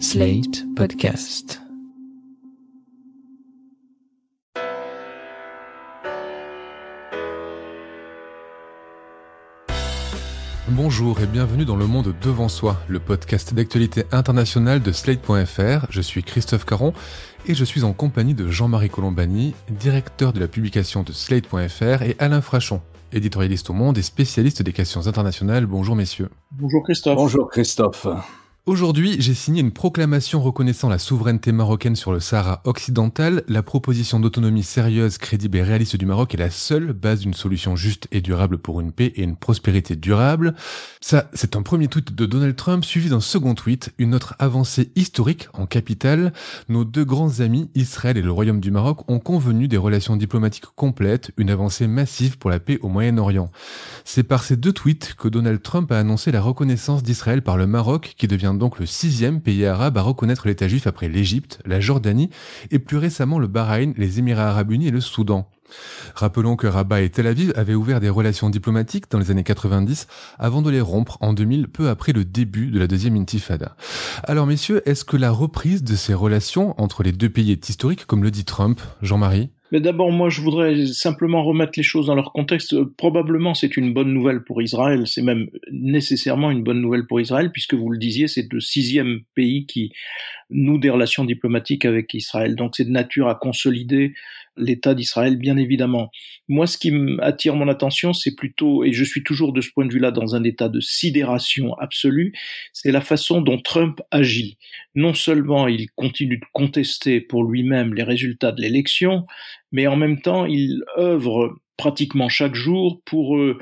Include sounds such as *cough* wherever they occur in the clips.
Slate Podcast. Bonjour et bienvenue dans Le Monde Devant Soi, le podcast d'actualité internationale de Slate.fr. Je suis Christophe Caron et je suis en compagnie de Jean-Marie Colombani, directeur de la publication de Slate.fr et Alain Frachon, éditorialiste au Monde et spécialiste des questions internationales. Bonjour messieurs. Bonjour Christophe. Bonjour Christophe. Aujourd'hui, j'ai signé une proclamation reconnaissant la souveraineté marocaine sur le Sahara occidental. La proposition d'autonomie sérieuse, crédible et réaliste du Maroc est la seule base d'une solution juste et durable pour une paix et une prospérité durable. Ça, c'est un premier tweet de Donald Trump, suivi d'un second tweet, une autre avancée historique en capitale. Nos deux grands amis, Israël et le Royaume du Maroc, ont convenu des relations diplomatiques complètes, une avancée massive pour la paix au Moyen-Orient. C'est par ces deux tweets que Donald Trump a annoncé la reconnaissance d'Israël par le Maroc, qui devient donc le sixième pays arabe à reconnaître l'État juif après l'Égypte, la Jordanie et plus récemment le Bahreïn, les Émirats arabes unis et le Soudan. Rappelons que Rabat et Tel Aviv avaient ouvert des relations diplomatiques dans les années 90 avant de les rompre en 2000, peu après le début de la deuxième intifada. Alors messieurs, est-ce que la reprise de ces relations entre les deux pays est historique comme le dit Trump? Jean-Marie? Mais d'abord, moi, je voudrais simplement remettre les choses dans leur contexte. Probablement, c'est une bonne nouvelle pour Israël. C'est même nécessairement une bonne nouvelle pour Israël, puisque vous le disiez, c'est le sixième pays qui noue des relations diplomatiques avec Israël. Donc, c'est de nature à consolider l'État d'Israël, bien évidemment. Moi, ce qui attire mon attention, c'est plutôt, et je suis toujours de ce point de vue-là dans un état de sidération absolue, c'est la façon dont Trump agit. Non seulement il continue de contester pour lui-même les résultats de l'élection, mais en même temps, il œuvre pratiquement chaque jour pour euh,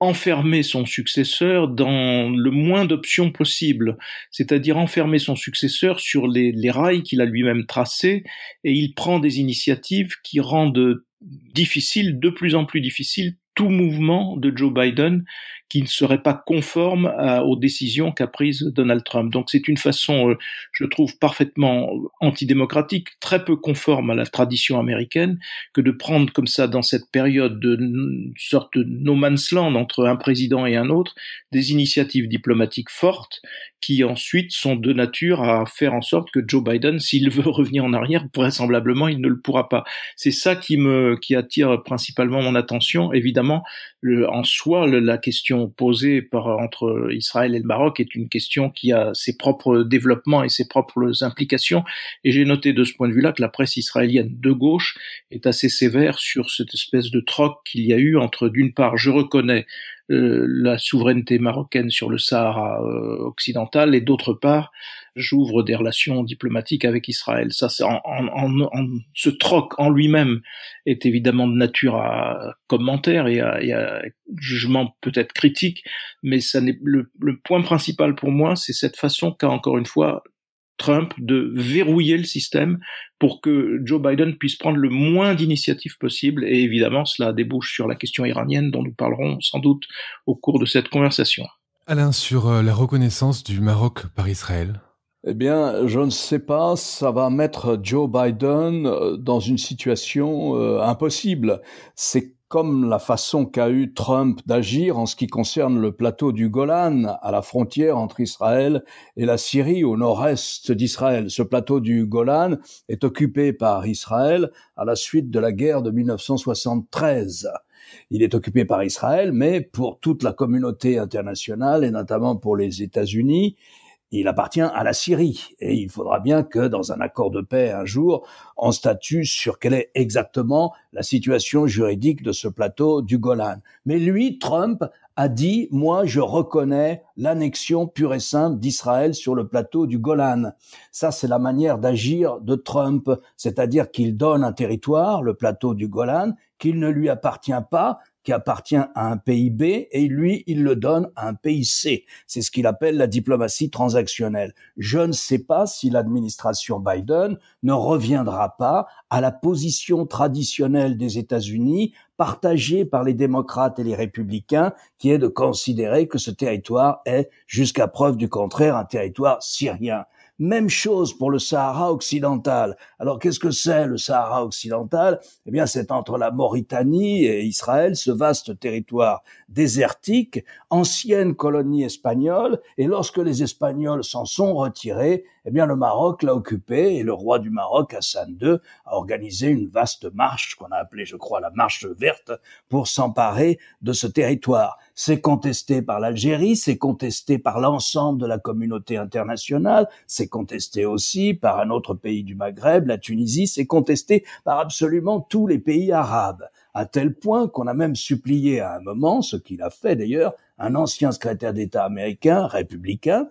enfermer son successeur dans le moins d'options possibles, c'est-à-dire enfermer son successeur sur les, les rails qu'il a lui-même tracés, et il prend des initiatives qui rendent difficile, de plus en plus difficile, tout mouvement de Joe Biden qui ne serait pas conforme aux décisions qu'a prises Donald Trump. Donc c'est une façon, euh, je trouve, parfaitement antidémocratique, très peu conforme à la tradition américaine, que de prendre comme ça, dans cette période de sorte de no man's land entre un président et un autre, des initiatives diplomatiques fortes qui ensuite sont de nature à faire en sorte que Joe Biden, s'il *laughs* veut revenir en arrière, vraisemblablement, il ne le pourra pas. C'est ça qui me, qui attire principalement mon attention. Évidemment, en soi, la question posée entre Israël et le Maroc est une question qui a ses propres développements et ses propres implications. Et j'ai noté de ce point de vue-là que la presse israélienne de gauche est assez sévère sur cette espèce de troc qu'il y a eu entre, d'une part, je reconnais la souveraineté marocaine sur le Sahara euh, occidental et d'autre part j'ouvre des relations diplomatiques avec Israël. Ça, c'est en, en, en, ce troc en lui-même est évidemment de nature à commentaire et à, et à jugement peut-être critique, mais ça n'est le, le point principal pour moi, c'est cette façon qu'a encore une fois Trump de verrouiller le système pour que Joe Biden puisse prendre le moins d'initiatives possible. Et évidemment, cela débouche sur la question iranienne dont nous parlerons sans doute au cours de cette conversation. Alain, sur euh, la reconnaissance du Maroc par Israël eh bien, je ne sais pas, ça va mettre Joe Biden euh, dans une situation euh, impossible. C'est comme la façon qu'a eu Trump d'agir en ce qui concerne le plateau du Golan, à la frontière entre Israël et la Syrie, au nord-est d'Israël. Ce plateau du Golan est occupé par Israël à la suite de la guerre de 1973. Il est occupé par Israël, mais pour toute la communauté internationale et notamment pour les États-Unis, il appartient à la Syrie. Et il faudra bien que dans un accord de paix un jour, on statue sur quelle est exactement la situation juridique de ce plateau du Golan. Mais lui, Trump, a dit, moi, je reconnais l'annexion pure et simple d'Israël sur le plateau du Golan. Ça, c'est la manière d'agir de Trump, c'est-à-dire qu'il donne un territoire, le plateau du Golan, qu'il ne lui appartient pas, qui appartient à un pays B et lui, il le donne à un pays C. C'est ce qu'il appelle la diplomatie transactionnelle. Je ne sais pas si l'administration Biden ne reviendra pas à la position traditionnelle des États-Unis partagée par les démocrates et les républicains, qui est de considérer que ce territoire est, jusqu'à preuve du contraire, un territoire syrien. Même chose pour le Sahara occidental. Alors qu'est-ce que c'est le Sahara occidental? Eh bien c'est entre la Mauritanie et Israël, ce vaste territoire désertique, ancienne colonie espagnole, et lorsque les Espagnols s'en sont retirés, eh bien le Maroc l'a occupé et le roi du Maroc, Hassan II, a organisé une vaste marche qu'on a appelée, je crois, la marche verte, pour s'emparer de ce territoire. C'est contesté par l'Algérie, c'est contesté par l'ensemble de la communauté internationale, c'est contesté aussi par un autre pays du Maghreb, la Tunisie, c'est contesté par absolument tous les pays arabes, à tel point qu'on a même supplié à un moment, ce qu'il a fait d'ailleurs, un ancien secrétaire d'État américain, républicain,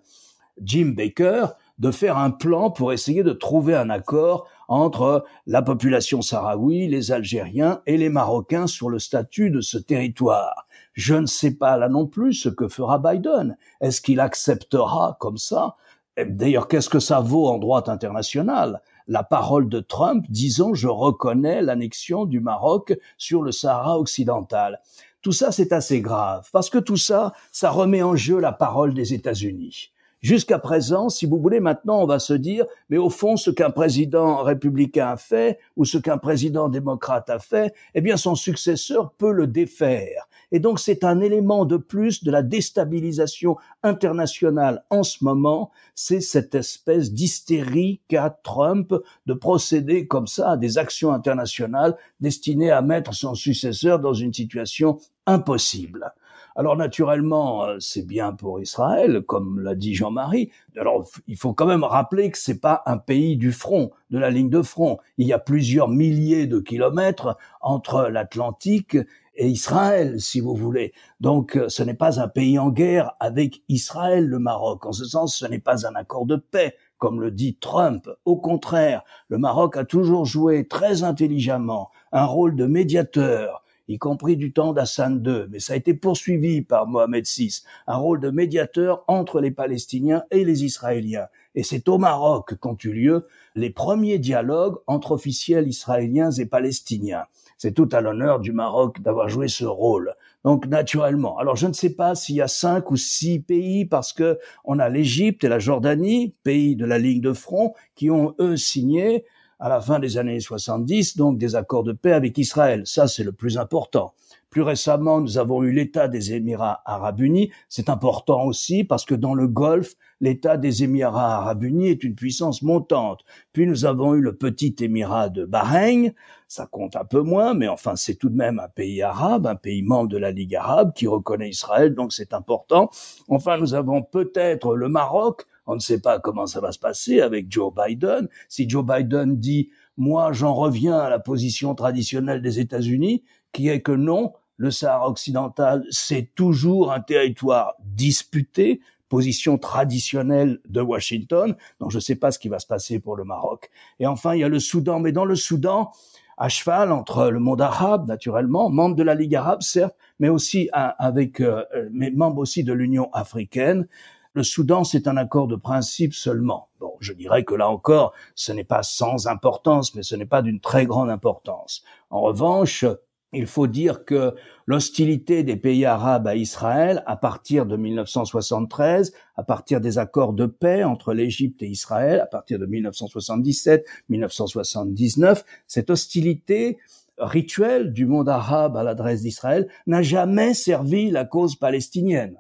Jim Baker, de faire un plan pour essayer de trouver un accord entre la population sahraoui, les Algériens et les Marocains sur le statut de ce territoire. Je ne sais pas là non plus ce que fera Biden. Est-ce qu'il acceptera comme ça? D'ailleurs, qu'est-ce que ça vaut en droit international La parole de Trump disant je reconnais l'annexion du Maroc sur le Sahara occidental. Tout ça, c'est assez grave, parce que tout ça, ça remet en jeu la parole des États-Unis. Jusqu'à présent, si vous voulez, maintenant, on va se dire, mais au fond, ce qu'un président républicain a fait, ou ce qu'un président démocrate a fait, eh bien, son successeur peut le défaire. Et donc, c'est un élément de plus de la déstabilisation internationale en ce moment. C'est cette espèce d'hystérie qu'a Trump de procéder comme ça à des actions internationales destinées à mettre son successeur dans une situation impossible. Alors naturellement, euh, c'est bien pour Israël, comme l'a dit Jean-Marie. Alors il faut quand même rappeler que c'est pas un pays du front, de la ligne de front. Il y a plusieurs milliers de kilomètres entre l'Atlantique et Israël, si vous voulez. Donc euh, ce n'est pas un pays en guerre avec Israël, le Maroc. En ce sens, ce n'est pas un accord de paix comme le dit Trump. Au contraire, le Maroc a toujours joué très intelligemment un rôle de médiateur y compris du temps d'Hassan II, mais ça a été poursuivi par Mohamed VI, un rôle de médiateur entre les Palestiniens et les Israéliens. Et c'est au Maroc qu'ont eu lieu les premiers dialogues entre officiels israéliens et palestiniens. C'est tout à l'honneur du Maroc d'avoir joué ce rôle. Donc naturellement. Alors je ne sais pas s'il y a cinq ou six pays parce que on a l'Égypte et la Jordanie, pays de la ligne de front, qui ont eux signé à la fin des années 70, donc des accords de paix avec Israël. Ça, c'est le plus important. Plus récemment, nous avons eu l'État des Émirats arabes unis. C'est important aussi parce que dans le Golfe, l'État des Émirats arabes unis est une puissance montante. Puis nous avons eu le petit Émirat de Bahreïn. Ça compte un peu moins, mais enfin, c'est tout de même un pays arabe, un pays membre de la Ligue arabe qui reconnaît Israël, donc c'est important. Enfin, nous avons peut-être le Maroc, on ne sait pas comment ça va se passer avec Joe Biden. Si Joe Biden dit moi j'en reviens à la position traditionnelle des États-Unis, qui est que non, le Sahara occidental, c'est toujours un territoire disputé, position traditionnelle de Washington. Donc je ne sais pas ce qui va se passer pour le Maroc. Et enfin, il y a le Soudan. Mais dans le Soudan, à cheval entre le monde arabe, naturellement, membre de la Ligue arabe, certes, mais aussi avec, euh, mais membre aussi de l'Union africaine. Le Soudan, c'est un accord de principe seulement. Bon, je dirais que là encore, ce n'est pas sans importance, mais ce n'est pas d'une très grande importance. En revanche, il faut dire que l'hostilité des pays arabes à Israël, à partir de 1973, à partir des accords de paix entre l'Égypte et Israël, à partir de 1977, 1979, cette hostilité rituelle du monde arabe à l'adresse d'Israël n'a jamais servi la cause palestinienne.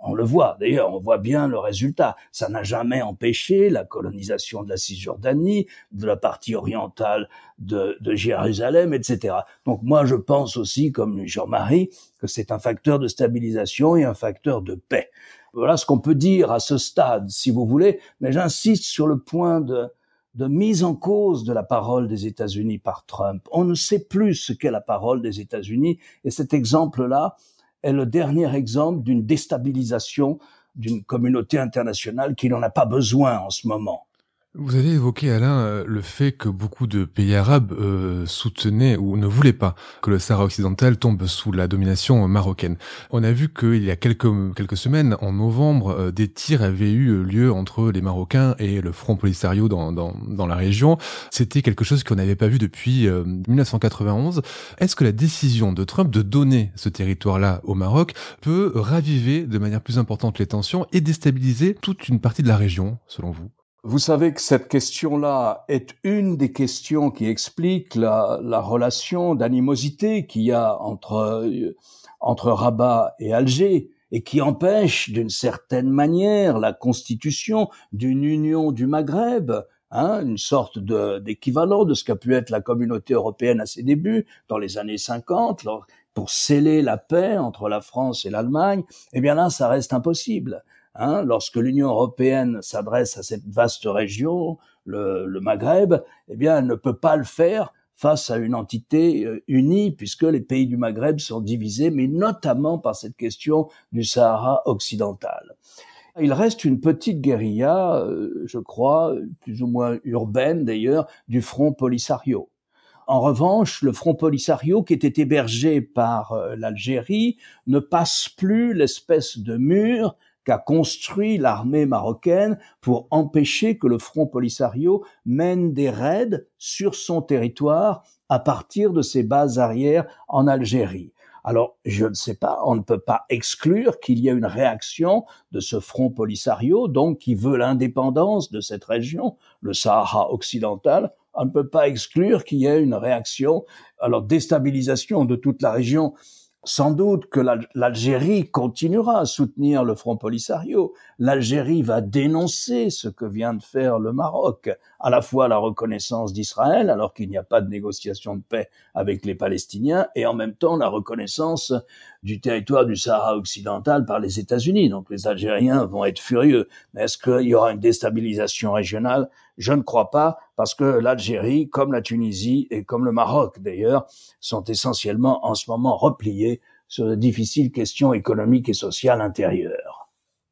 On le voit, d'ailleurs, on voit bien le résultat. Ça n'a jamais empêché la colonisation de la Cisjordanie, de la partie orientale de, Jérusalem, etc. Donc moi, je pense aussi, comme Jean-Marie, que c'est un facteur de stabilisation et un facteur de paix. Voilà ce qu'on peut dire à ce stade, si vous voulez, mais j'insiste sur le point de, de mise en cause de la parole des États-Unis par Trump. On ne sait plus ce qu'est la parole des États-Unis, et cet exemple-là, est le dernier exemple d'une déstabilisation d'une communauté internationale qui n'en a pas besoin en ce moment. Vous avez évoqué, Alain, euh, le fait que beaucoup de pays arabes euh, soutenaient ou ne voulaient pas que le Sahara occidental tombe sous la domination marocaine. On a vu qu'il y a quelques, semaines, en novembre, euh, des tirs avaient eu lieu entre les Marocains et le Front Polisario dans, la région. C'était quelque chose qu'on n'avait pas vu depuis 1991. Est-ce que la décision de Trump de donner ce territoire-là au Maroc peut raviver de manière plus importante les tensions et déstabiliser toute une partie de la région, selon vous? Vous savez que cette question-là est une des questions qui explique la, la relation d'animosité qu'il y a entre, entre Rabat et Alger et qui empêche d'une certaine manière la constitution d'une union du Maghreb, hein, une sorte d'équivalent de, ce qu'a pu être la communauté européenne à ses débuts, dans les années 50, pour sceller la paix entre la France et l'Allemagne, eh bien là, ça reste impossible. Hein, lorsque l'Union européenne s'adresse à cette vaste région, le, Maghreb, eh bien, elle ne peut pas le faire face à une entité euh, unie, puisque les pays du Maghreb sont divisés, mais notamment par cette question du Sahara occidental. Il reste une petite guérilla, euh, je crois, plus ou moins urbaine d'ailleurs, du Front Polisario. En revanche, le Front Polisario, qui était hébergé par euh, l'Algérie, ne passe plus l'espèce de mur qu'a construit l'armée marocaine pour empêcher que le Front Polisario mène des raids sur son territoire à partir de ses bases arrières en Algérie. Alors, je ne sais pas, on ne peut pas exclure qu'il y ait une réaction de ce front polisario, donc qui veut l'indépendance de cette région, le Sahara occidental. On ne peut pas exclure qu'il y ait une réaction, alors déstabilisation de toute la région sans doute que l'Algérie continuera à soutenir le Front Polisario. L'Algérie va dénoncer ce que vient de faire le Maroc, à la fois la reconnaissance d'Israël, alors qu'il n'y a pas de négociation de paix avec les Palestiniens, et en même temps la reconnaissance du territoire du Sahara occidental par les États-Unis. Donc les Algériens vont être furieux. Mais est-ce qu'il y aura une déstabilisation régionale? Je ne crois pas, parce que l'Algérie, comme la Tunisie et comme le Maroc d'ailleurs, sont essentiellement en ce moment repliés sur de difficiles questions économiques et sociales intérieures.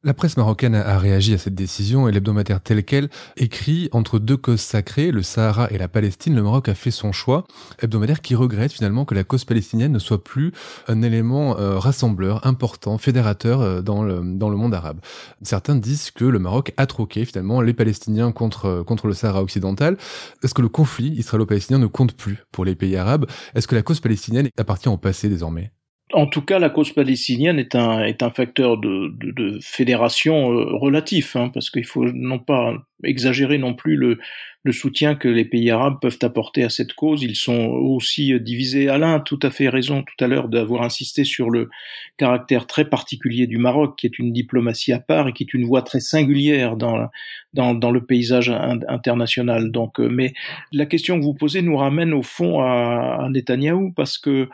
La presse marocaine a réagi à cette décision et l'hebdomadaire tel quel écrit entre deux causes sacrées, le Sahara et la Palestine, le Maroc a fait son choix. Hebdomadaire qui regrette finalement que la cause palestinienne ne soit plus un élément euh, rassembleur, important, fédérateur euh, dans, le, monde arabe. Certains disent que le Maroc a troqué finalement les Palestiniens contre, euh, contre le Sahara occidental. Est-ce que le conflit israélo-palestinien ne compte plus pour les pays arabes? Est-ce que la cause palestinienne appartient au passé désormais? En tout cas, la cause palestinienne est un, est un facteur de, de, de fédération euh, relatif, hein, parce qu'il faut non pas exagérer non plus le, le, soutien que les pays arabes peuvent apporter à cette cause. Ils sont aussi divisés. Alain a tout à fait raison tout à l'heure d'avoir insisté sur le caractère très particulier du Maroc, qui est une diplomatie à part et qui est une voie très singulière dans, dans, dans le paysage international. Donc, euh, mais la question que vous posez nous ramène au fond à, à Netanyahou, parce que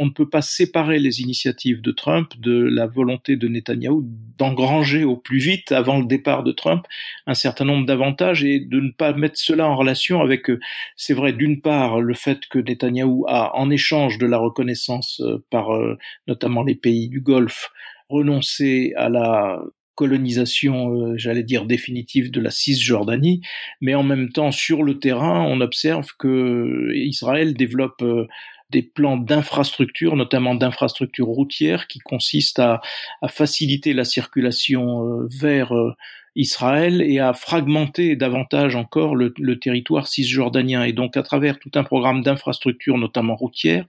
on ne peut pas séparer les initiatives de Trump de la volonté de Netanyahou d'engranger au plus vite, avant le départ de Trump, un certain nombre d'avantages et de ne pas mettre cela en relation avec, euh, c'est vrai, d'une part, le fait que Netanyahou a, en échange de la reconnaissance euh, par euh, notamment les pays du Golfe, renoncé à la colonisation, j'allais dire définitive de la Cisjordanie, mais en même temps sur le terrain, on observe que Israël développe des plans d'infrastructures, notamment d'infrastructures routières, qui consistent à, faciliter la circulation euh, vers euh, Israël et à fragmenter davantage encore le, le, territoire cisjordanien. Et donc, à travers tout un programme d'infrastructures, notamment routières,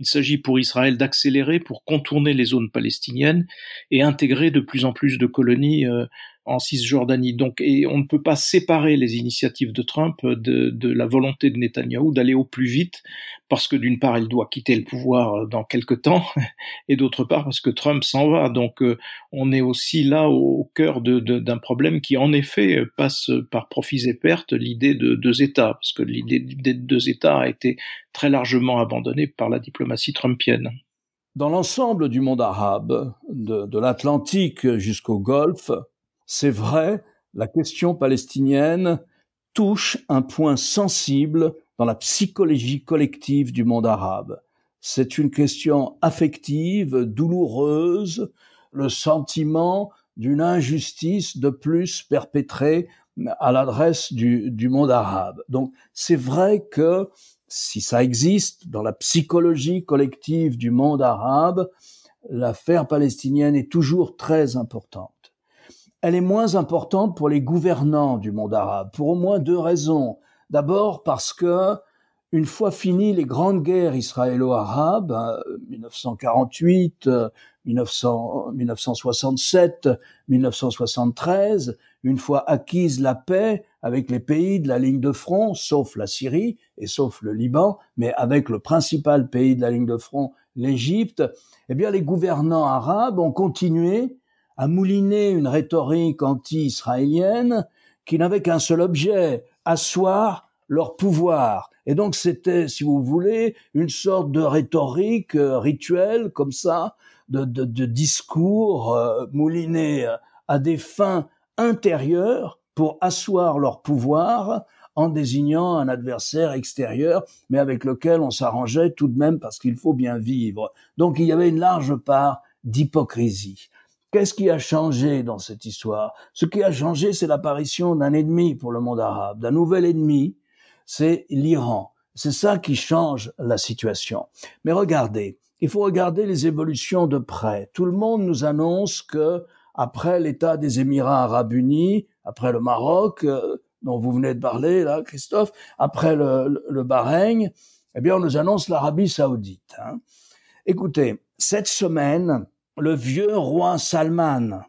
il s'agit pour Israël d'accélérer pour contourner les zones palestiniennes et intégrer de plus en plus de colonies euh, en Cisjordanie. Donc, et on ne peut pas séparer les initiatives de Trump de, de la volonté de Netanyahou d'aller au plus vite, parce que d'une part, il doit quitter le pouvoir euh, dans quelque temps, *laughs* et d'autre part parce que Trump s'en va. Donc, euh, on est aussi là au, cœur d'un de, problème qui, en effet, passe par profits et pertes l'idée de deux États, parce que l'idée de deux États a été très largement abandonnée par la diplomatie trumpienne. Dans l'ensemble du monde arabe, de, de l'Atlantique jusqu'au Golfe, c'est vrai, la question palestinienne touche un point sensible dans la psychologie collective du monde arabe. C'est une question affective, douloureuse, le sentiment d'une injustice de plus perpétrée à l'adresse du, monde arabe. Donc c'est vrai que si ça existe dans la psychologie collective du monde arabe, l'affaire palestinienne est toujours très importante elle est moins importante pour les gouvernants du monde arabe, pour au moins deux raisons. D'abord parce que une fois finies les grandes guerres israélo-arabes, 1948, 1967, 1973, une fois acquise la paix avec les pays de la ligne de front, sauf la Syrie et sauf le Liban, mais avec le principal pays de la ligne de front, l'Égypte, eh bien les gouvernants arabes ont continué à mouliner une rhétorique anti-israélienne qui n'avait qu'un seul objet, asseoir leur pouvoir. Et donc c'était, si vous voulez, une sorte de rhétorique euh, rituelle comme ça, de, discours euh, moulinés à des fins intérieures pour asseoir leur pouvoir en désignant un adversaire extérieur, mais avec lequel on s'arrangeait tout de même parce qu'il faut bien vivre. Donc il y avait une large part d'hypocrisie. Qu'est-ce qui a changé dans cette histoire? Ce qui a changé, c'est l'apparition d'un ennemi pour le monde arabe, d'un nouvel ennemi, c'est l'Iran. C'est ça qui change la situation. Mais regardez, il faut regarder les évolutions de près. Tout le monde nous annonce que après l'État des Émirats arabes unis, après le Maroc, euh, dont vous venez de parler là, Christophe, après le, Bahreïn, eh bien, on nous annonce l'Arabie saoudite. Hein. Écoutez, cette semaine, le vieux roi Salman,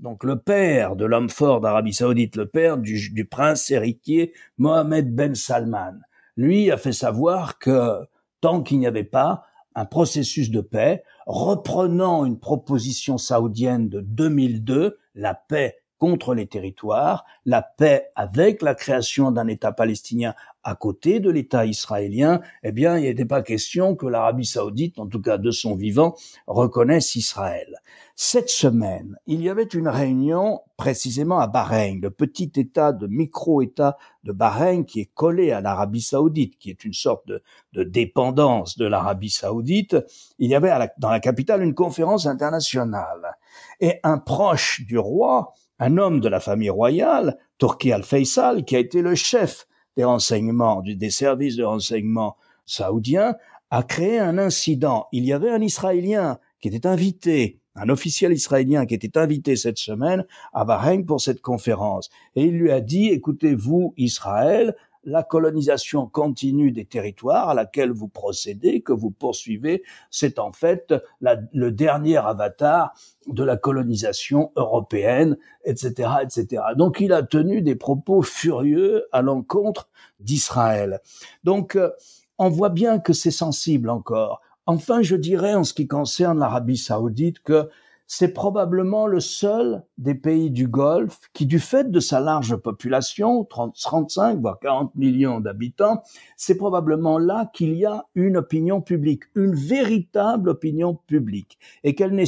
donc le père de l'homme fort d'Arabie saoudite, le père du, prince héritier Mohamed Ben Salman, lui a fait savoir que tant qu'il n'y avait pas un processus de paix, reprenant une proposition saoudienne de 2002, la paix contre les territoires, la paix avec la création d'un État palestinien à côté de l'État israélien, eh bien, il n'était pas question que l'Arabie saoudite, en tout cas de son vivant, reconnaisse Israël. Cette semaine, il y avait une réunion précisément à Bahreïn, le petit État de micro-État de Bahreïn qui est collé à l'Arabie saoudite, qui est une sorte de, de dépendance de l'Arabie saoudite. Il y avait dans la capitale une conférence internationale. Et un proche du roi un homme de la famille royale, Turki al-Faisal, qui a été le chef des renseignements, des services de renseignement saoudiens, a créé un incident. Il y avait un Israélien qui était invité, un officiel israélien qui était invité cette semaine à Bahreïn pour cette conférence. Et il lui a dit, écoutez, vous, Israël, la colonisation continue des territoires à laquelle vous procédez, que vous poursuivez, c'est en fait le dernier avatar de la colonisation européenne, etc., etc. Donc il a tenu des propos furieux à l'encontre d'Israël. Donc euh, on voit bien que c'est sensible encore. Enfin, je dirais en ce qui concerne l'Arabie saoudite que c'est probablement le seul des pays du Golfe qui, du fait de sa large population, 30, 35 voire 40 millions d'habitants, c'est probablement là qu'il y a une opinion publique, une véritable opinion publique, et qu'elle n'est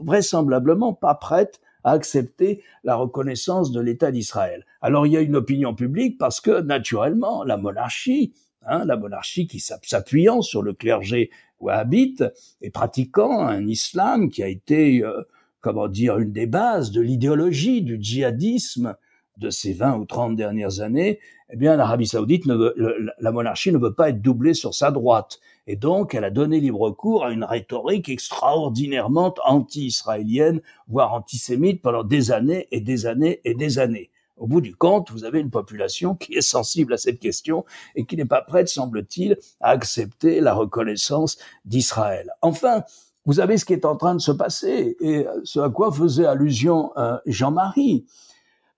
vraisemblablement pas prête à accepter la reconnaissance de l'État d'Israël. Alors il y a une opinion publique parce que, naturellement, la monarchie, hein, la monarchie qui s'appuyant sur le clergé wahhabite et pratiquant un islam qui a été, euh, comment dire, une des bases de l'idéologie du djihadisme de ces 20 ou 30 dernières années, eh bien, l'Arabie saoudite, ne veut, la monarchie ne veut pas être doublée sur sa droite. Et donc, elle a donné libre cours à une rhétorique extraordinairement anti-israélienne, voire antisémite pendant des années et des années et des années. Au bout du compte, vous avez une population qui est sensible à cette question et qui n'est pas prête, semble-t-il, à accepter la reconnaissance d'Israël. Enfin, vous avez ce qui est en train de se passer et ce à quoi faisait allusion euh, Jean-Marie.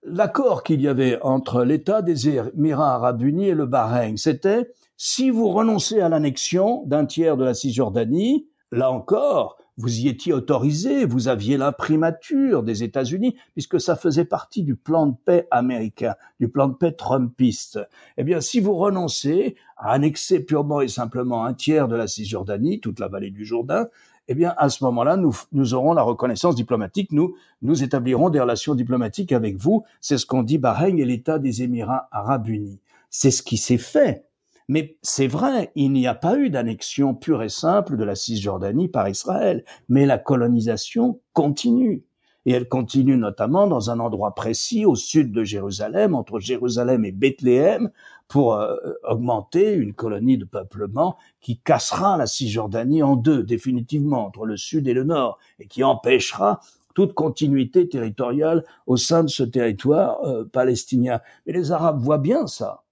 L'accord qu'il y avait entre l'État des Émirats arabes unis et le Bahreïn, c'était si vous renoncez à l'annexion d'un tiers de la Cisjordanie, là encore, vous y étiez autorisé, vous aviez l'imprimature des États-Unis, puisque ça faisait partie du plan de paix américain, du plan de paix trumpiste. Eh bien, si vous renoncez à annexer purement et simplement un tiers de la Cisjordanie, toute la vallée du Jourdain, eh bien, à ce moment-là, nous, nous aurons la reconnaissance diplomatique, nous, nous établirons des relations diplomatiques avec vous. C'est ce qu'ont dit Bahreïn et l'État des Émirats arabes unis. C'est ce qui s'est fait mais c'est vrai, il n'y a pas eu d'annexion pure et simple de la Cisjordanie par Israël, mais la colonisation continue. Et elle continue notamment dans un endroit précis au sud de Jérusalem, entre Jérusalem et Bethléem, pour euh, augmenter une colonie de peuplement qui cassera la Cisjordanie en deux, définitivement, entre le sud et le nord, et qui empêchera toute continuité territoriale au sein de ce territoire euh, palestinien. Mais les Arabes voient bien ça.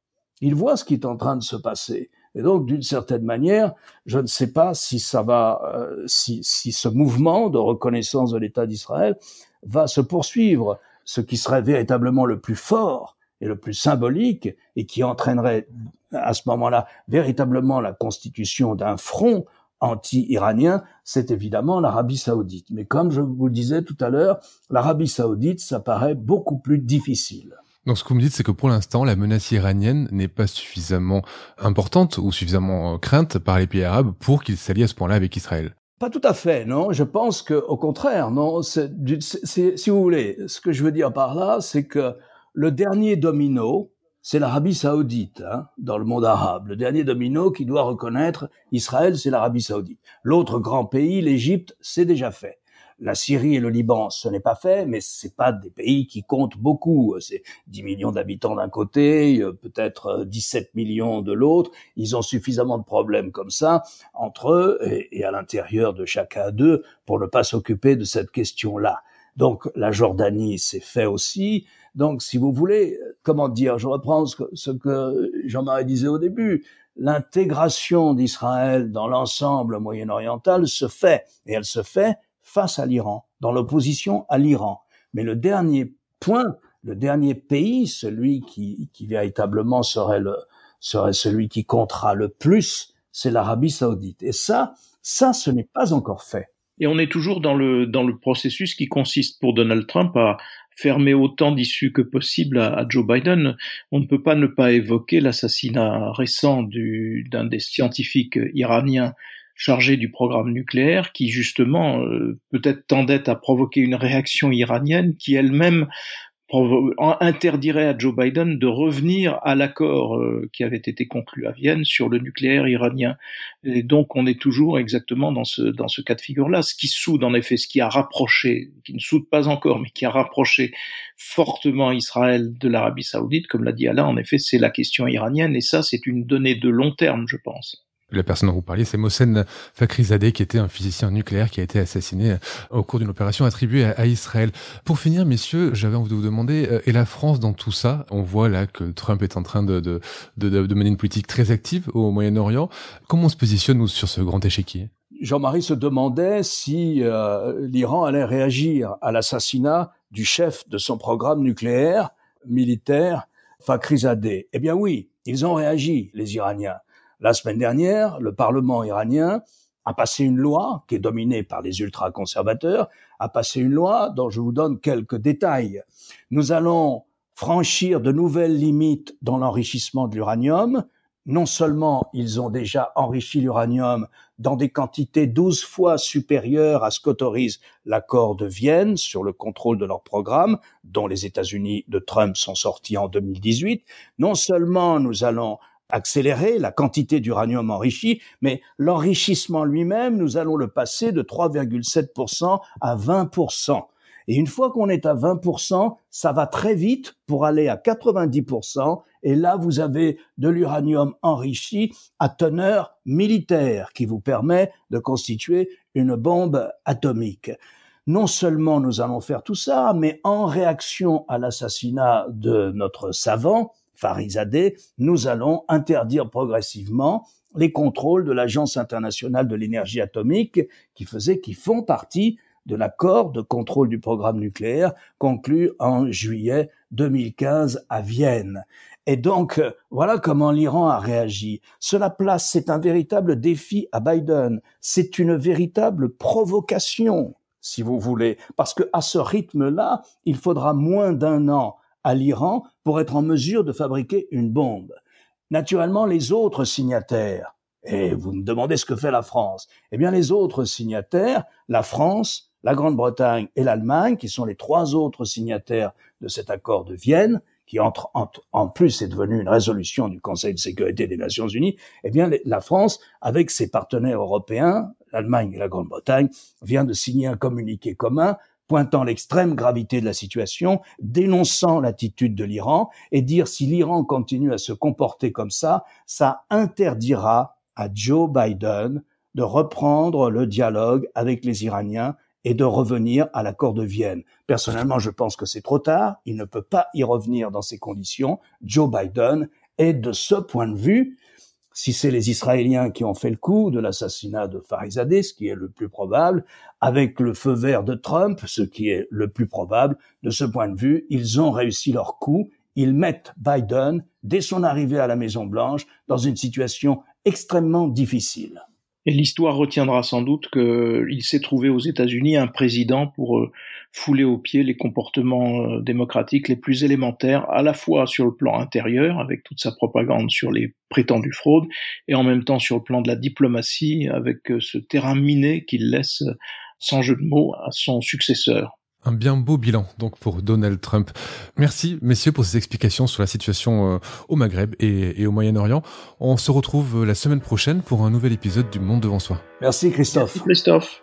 Ils voient ce qui est en train de se passer. Et donc, d'une certaine manière, je ne sais pas si ça va, euh, si, si ce mouvement de reconnaissance de l'État d'Israël va se poursuivre. Ce qui serait véritablement le plus fort et le plus symbolique et qui entraînerait à ce moment-là véritablement la constitution d'un front anti-iranien, c'est évidemment l'Arabie saoudite. Mais comme je vous le disais tout à l'heure, l'Arabie saoudite, ça paraît beaucoup plus difficile. Donc ce que vous me dites, c'est que pour l'instant, la menace iranienne n'est pas suffisamment importante ou suffisamment crainte par les pays arabes pour qu'ils s'allient à ce point-là avec Israël. Pas tout à fait, non. Je pense que, au contraire, non. Si vous voulez, ce que je veux dire par là, c'est que le dernier domino, c'est l'Arabie saoudite hein, dans le monde arabe. Le dernier domino qui doit reconnaître Israël, c'est l'Arabie saoudite. L'autre grand pays, l'Égypte, c'est déjà fait. La Syrie et le Liban, ce n'est pas fait, mais c'est pas des pays qui comptent beaucoup. C'est 10 millions d'habitants d'un côté, euh, peut-être 17 euh, millions de l'autre. Ils ont suffisamment de problèmes comme ça entre eux et, et à l'intérieur de chacun d'eux pour ne pas s'occuper de cette question-là. Donc la Jordanie, c'est fait aussi. Donc, si vous voulez, comment dire, je reprends ce que, Jean-Marie disait au début, l'intégration d'Israël dans l'ensemble moyen-oriental se fait, et elle se fait face à l'Iran, dans l'opposition à l'Iran. Mais le dernier point, le dernier pays, celui qui, véritablement serait, le, serait celui qui comptera le plus, c'est l'Arabie saoudite. Et ça, ça, ce n'est pas encore fait. Et on est toujours dans le, dans le processus qui consiste pour Donald Trump à, fermer autant d'issues que possible à, Joe Biden, on ne peut pas ne pas évoquer l'assassinat récent d'un des scientifiques iraniens chargé du programme nucléaire qui justement euh, peut-être tendait à provoquer une réaction iranienne qui elle-même interdirait à Joe Biden de revenir à l'accord euh, qui avait été conclu à Vienne sur le nucléaire iranien. Et donc on est toujours exactement dans ce, dans ce cas de figure-là. Ce qui soude en effet, ce qui a rapproché, qui ne soude pas encore, mais qui a rapproché fortement Israël de l'Arabie saoudite, comme l'a dit Alain, en effet, c'est la question iranienne. Et ça, c'est une donnée de long terme, je pense la personne dont vous parliez, c'est Mohsen Fakhrizadeh, qui était un physicien nucléaire qui a été assassiné euh, au cours d'une opération attribuée à, Israël. Pour finir, messieurs, j'avais envie de vous demander, euh, et la France dans tout ça On voit là que Trump est en train de, de, de, de mener une politique très active au Moyen-Orient. Comment on se positionne nous, sur ce grand échiquier? Jean-Marie se demandait si euh, l'Iran allait réagir à l'assassinat du chef de son programme nucléaire militaire, Fakhrizadeh. Eh bien oui, ils ont réagi, les Iraniens. La semaine dernière, le Parlement iranien a passé une loi qui est dominée par les ultra-conservateurs, a passé une loi dont je vous donne quelques détails. Nous allons franchir de nouvelles limites dans l'enrichissement de l'uranium. Non seulement ils ont déjà enrichi l'uranium dans des quantités 12 fois supérieures à ce qu'autorise l'accord de Vienne sur le contrôle de leur programme, dont les États-Unis de Trump sont sortis en 2018, non seulement nous allons accélérer la quantité d'uranium enrichi, mais l'enrichissement lui-même, nous allons le passer de 3,7% à 20%. Et une fois qu'on est à 20%, ça va très vite pour aller à 90%. Et là, vous avez de l'uranium enrichi à teneur militaire qui vous permet de constituer une bombe atomique. Non seulement nous allons faire tout ça, mais en réaction à l'assassinat de notre savant, Farizadeh, nous allons interdire progressivement les contrôles de l'Agence internationale de l'énergie atomique qui faisait, qui font partie de l'accord de contrôle du programme nucléaire conclu en juillet 2015 à Vienne. Et donc, voilà comment l'Iran a réagi. Cela place, c'est un véritable défi à Biden. C'est une véritable provocation, si vous voulez, parce que à ce rythme-là, il faudra moins d'un an à l'Iran pour être en mesure de fabriquer une bombe. Naturellement, les autres signataires, et vous me demandez ce que fait la France, eh bien les autres signataires, la France, la Grande-Bretagne et l'Allemagne, qui sont les trois autres signataires de cet accord de Vienne, qui entre, en plus est devenu une résolution du Conseil de sécurité des Nations Unies, eh bien la France, avec ses partenaires européens, l'Allemagne et la Grande-Bretagne, vient de signer un communiqué commun pointant l'extrême gravité de la situation, dénonçant l'attitude de l'Iran et dire si l'Iran continue à se comporter comme ça, ça interdira à Joe Biden de reprendre le dialogue avec les Iraniens et de revenir à l'accord de Vienne. Personnellement, je pense que c'est trop tard. Il ne peut pas y revenir dans ces conditions. Joe Biden est de ce point de vue si c'est les Israéliens qui ont fait le coup de l'assassinat de Farizadeh, ce qui est le plus probable, avec le feu vert de Trump, ce qui est le plus probable, de ce point de vue, ils ont réussi leur coup. Ils mettent Biden, dès son arrivée à la Maison Blanche, dans une situation extrêmement difficile. Et l'histoire retiendra sans doute qu'il s'est trouvé aux États-Unis un président pour euh, fouler aux pieds les comportements euh, démocratiques les plus élémentaires, à la fois sur le plan intérieur, avec toute sa propagande sur les prétendues fraudes, et en même temps sur le plan de la diplomatie, avec euh, ce terrain miné qu'il laisse, sans jeu de mots, à son successeur. Un bien beau bilan donc pour Donald Trump. Merci messieurs pour ces explications sur la situation euh, au Maghreb et, au Moyen-Orient. On se retrouve euh, la semaine prochaine pour un nouvel épisode du Monde devant soi. Merci Christophe. Christophe.